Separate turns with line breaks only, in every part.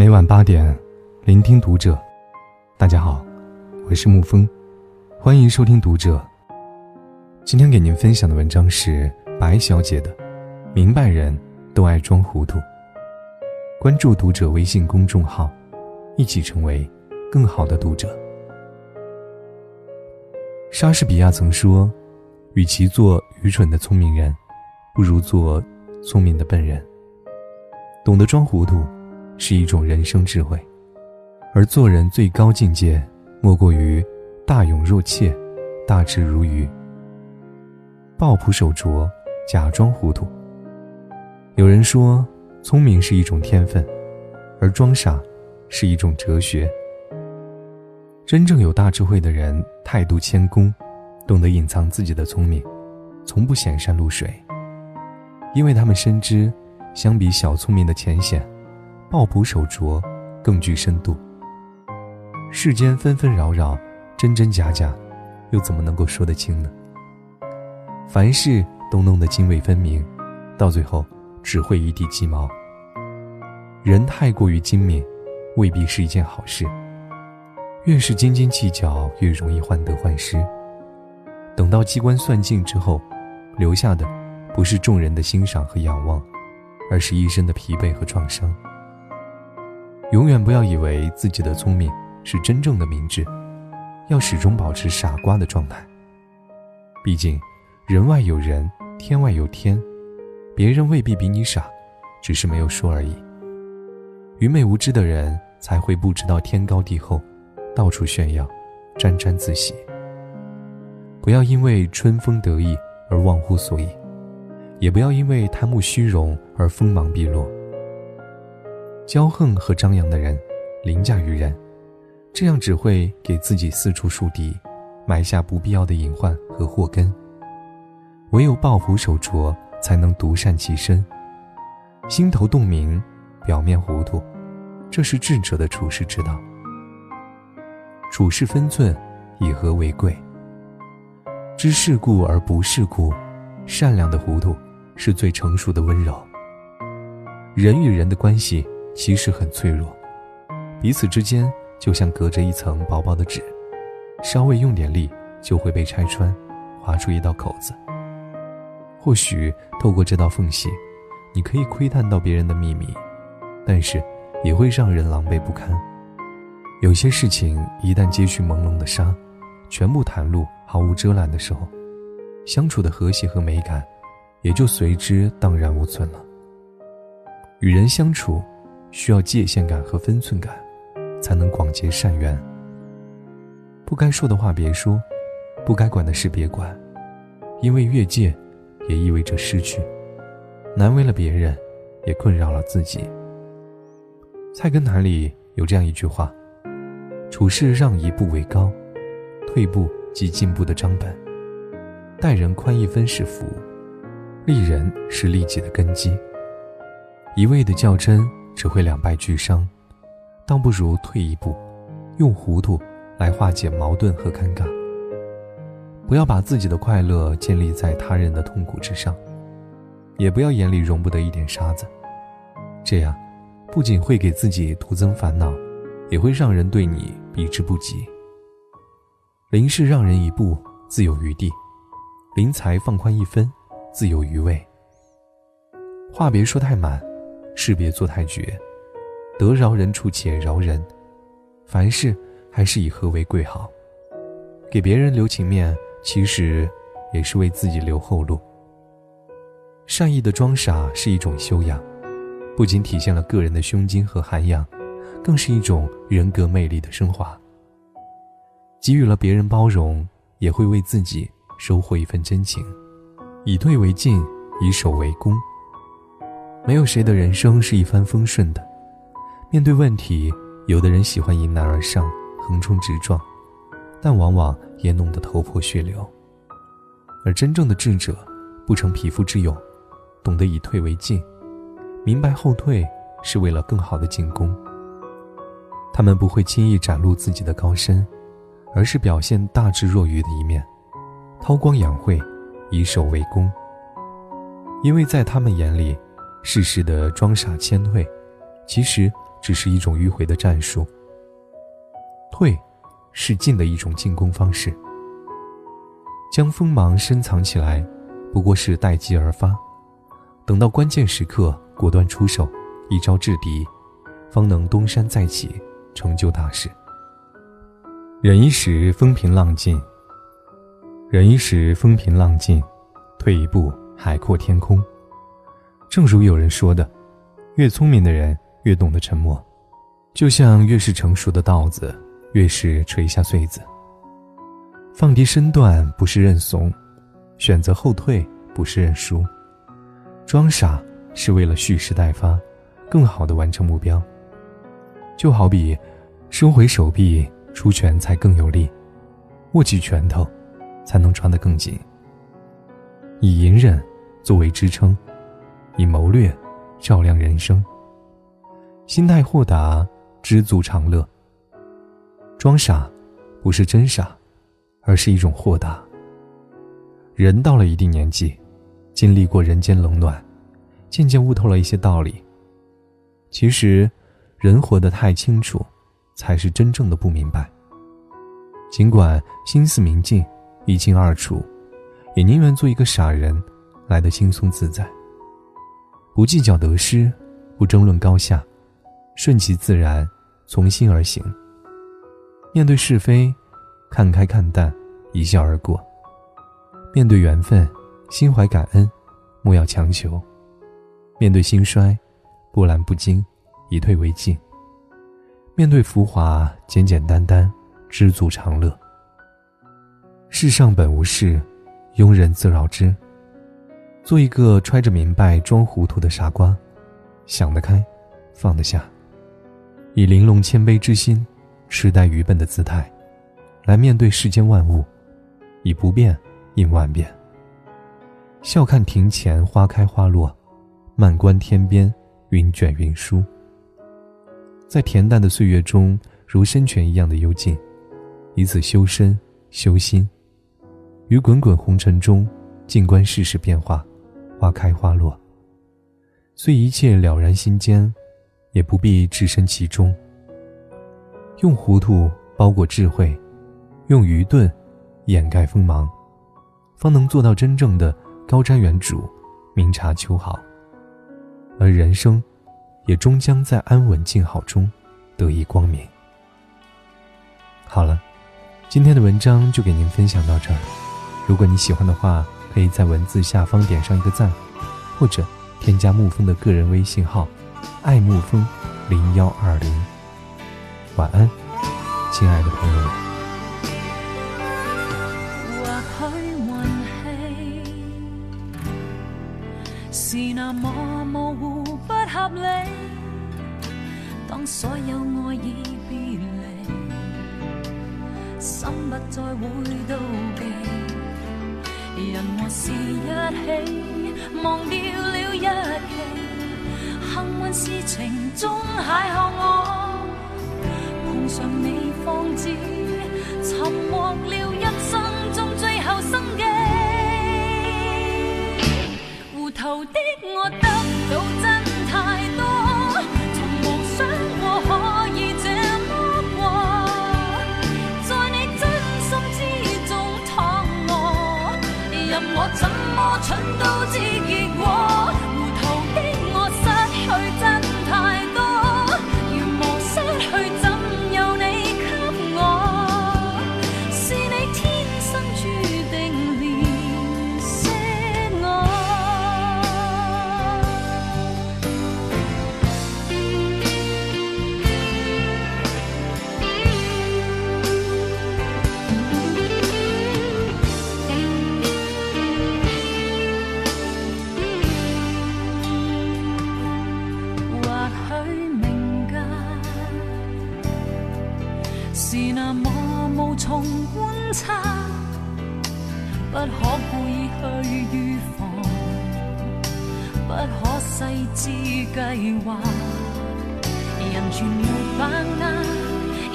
每晚八点，聆听读者。大家好，我是沐风，欢迎收听读者。今天给您分享的文章是白小姐的《明白人都爱装糊涂》。关注读者微信公众号，一起成为更好的读者。莎士比亚曾说：“与其做愚蠢的聪明人，不如做聪明的笨人。”懂得装糊涂。是一种人生智慧，而做人最高境界，莫过于大勇若怯，大智如愚。抱朴守拙，假装糊涂。有人说，聪明是一种天分，而装傻是一种哲学。真正有大智慧的人，态度谦恭，懂得隐藏自己的聪明，从不显山露水，因为他们深知，相比小聪明的浅显。抱朴守拙，更具深度。世间纷纷扰扰，真真假假，又怎么能够说得清呢？凡事都弄得泾渭分明，到最后只会一地鸡毛。人太过于精明，未必是一件好事。越是斤斤计较，越容易患得患失。等到机关算尽之后，留下的不是众人的欣赏和仰望，而是一身的疲惫和创伤。永远不要以为自己的聪明是真正的明智，要始终保持傻瓜的状态。毕竟，人外有人，天外有天，别人未必比你傻，只是没有说而已。愚昧无知的人才会不知道天高地厚，到处炫耀，沾沾自喜。不要因为春风得意而忘乎所以，也不要因为贪慕虚荣而锋芒毕露。骄横和张扬的人，凌驾于人，这样只会给自己四处树敌，埋下不必要的隐患和祸根。唯有抱朴守拙，才能独善其身。心头洞明，表面糊涂，这是智者的处世之道。处事分寸，以和为贵。知世故而不世故，善良的糊涂，是最成熟的温柔。人与人的关系。其实很脆弱，彼此之间就像隔着一层薄薄的纸，稍微用点力就会被拆穿，划出一道口子。或许透过这道缝隙，你可以窥探到别人的秘密，但是也会让人狼狈不堪。有些事情一旦揭去朦胧的纱，全部袒露，毫无遮拦的时候，相处的和谐和美感也就随之荡然无存了。与人相处。需要界限感和分寸感，才能广结善缘。不该说的话别说，不该管的事别管，因为越界，也意味着失去，难为了别人，也困扰了自己。菜根谭里有这样一句话：“处事让一步为高，退步即进步的章本。待人宽一分是福，利人是利己的根基。一味的较真。”只会两败俱伤，倒不如退一步，用糊涂来化解矛盾和尴尬。不要把自己的快乐建立在他人的痛苦之上，也不要眼里容不得一点沙子。这样，不仅会给自己徒增烦恼，也会让人对你避之不及。临事让人一步，自有余地；临财放宽一分，自有余味。话别说太满。事别做太绝，得饶人处且饶人，凡事还是以和为贵好。给别人留情面，其实也是为自己留后路。善意的装傻是一种修养，不仅体现了个人的胸襟和涵养，更是一种人格魅力的升华。给予了别人包容，也会为自己收获一份真情。以退为进，以守为攻。没有谁的人生是一帆风顺的，面对问题，有的人喜欢迎难而上，横冲直撞，但往往也弄得头破血流。而真正的智者，不成匹夫之勇，懂得以退为进，明白后退是为了更好的进攻。他们不会轻易展露自己的高深，而是表现大智若愚的一面，韬光养晦，以守为攻。因为在他们眼里。适时的装傻谦退，其实只是一种迂回的战术。退，是进的一种进攻方式。将锋芒深藏起来，不过是待机而发，等到关键时刻果断出手，一招制敌，方能东山再起，成就大事。忍一时风平浪静，忍一时风平浪静，退一步海阔天空。正如有人说的，越聪明的人越懂得沉默，就像越是成熟的稻子。越是垂下穗子，放低身段不是认怂，选择后退不是认输，装傻是为了蓄势待发，更好的完成目标。就好比收回手臂，出拳才更有力，握起拳头才能抓得更紧。以隐忍作为支撑，以谋略照亮人生。心态豁达，知足常乐。装傻，不是真傻，而是一种豁达。人到了一定年纪，经历过人间冷暖，渐渐悟透了一些道理。其实，人活得太清楚，才是真正的不明白。尽管心思明镜，一清二楚，也宁愿做一个傻人，来得轻松自在。不计较得失，不争论高下，顺其自然，从心而行。面对是非，看开看淡，一笑而过；面对缘分，心怀感恩，莫要强求；面对兴衰，波澜不惊，以退为进；面对浮华，简简单单，知足常乐。世上本无事，庸人自扰之。做一个揣着明白装糊涂的傻瓜，想得开，放得下，以玲珑谦卑之心。痴呆愚笨的姿态，来面对世间万物，以不变应万变。笑看庭前花开花落，漫观天边云卷云舒。在恬淡的岁月中，如深泉一样的幽静，以此修身修心。于滚滚红尘中，静观世事变化，花开花落。虽一切了然心间，也不必置身其中。用糊涂包裹智慧，用愚钝掩盖锋芒，方能做到真正的高瞻远瞩、明察秋毫。而人生，也终将在安稳静好中得以光明。好了，今天的文章就给您分享到这儿。如果你喜欢的话，可以在文字下方点上一个赞，或者添加沐风的个人微信号“爱沐风零幺二零”。晚安，亲爱的朋友们。
或许运气是那么模糊不合理，当所有爱已别离，心不再会妒忌。人和事一起，忘掉了一期。幸运事情中邂逅我。碰上你方知，寻获了一生中最后生机。糊涂的我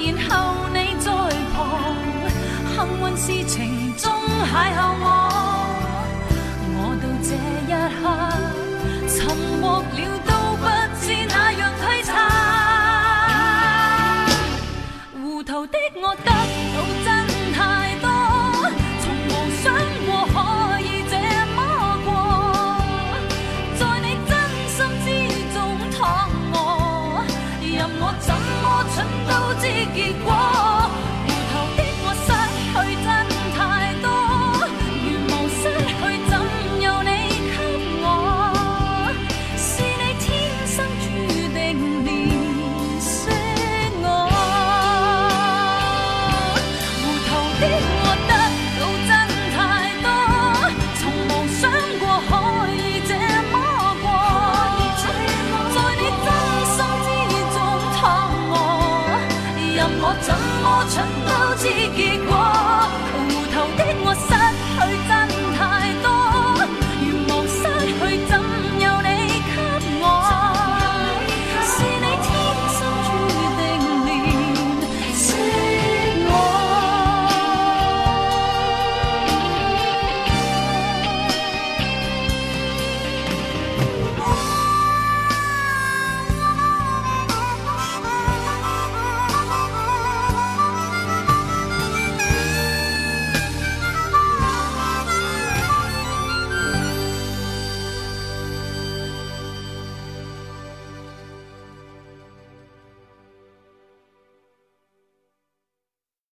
然后你在旁，幸运事情中邂逅我。我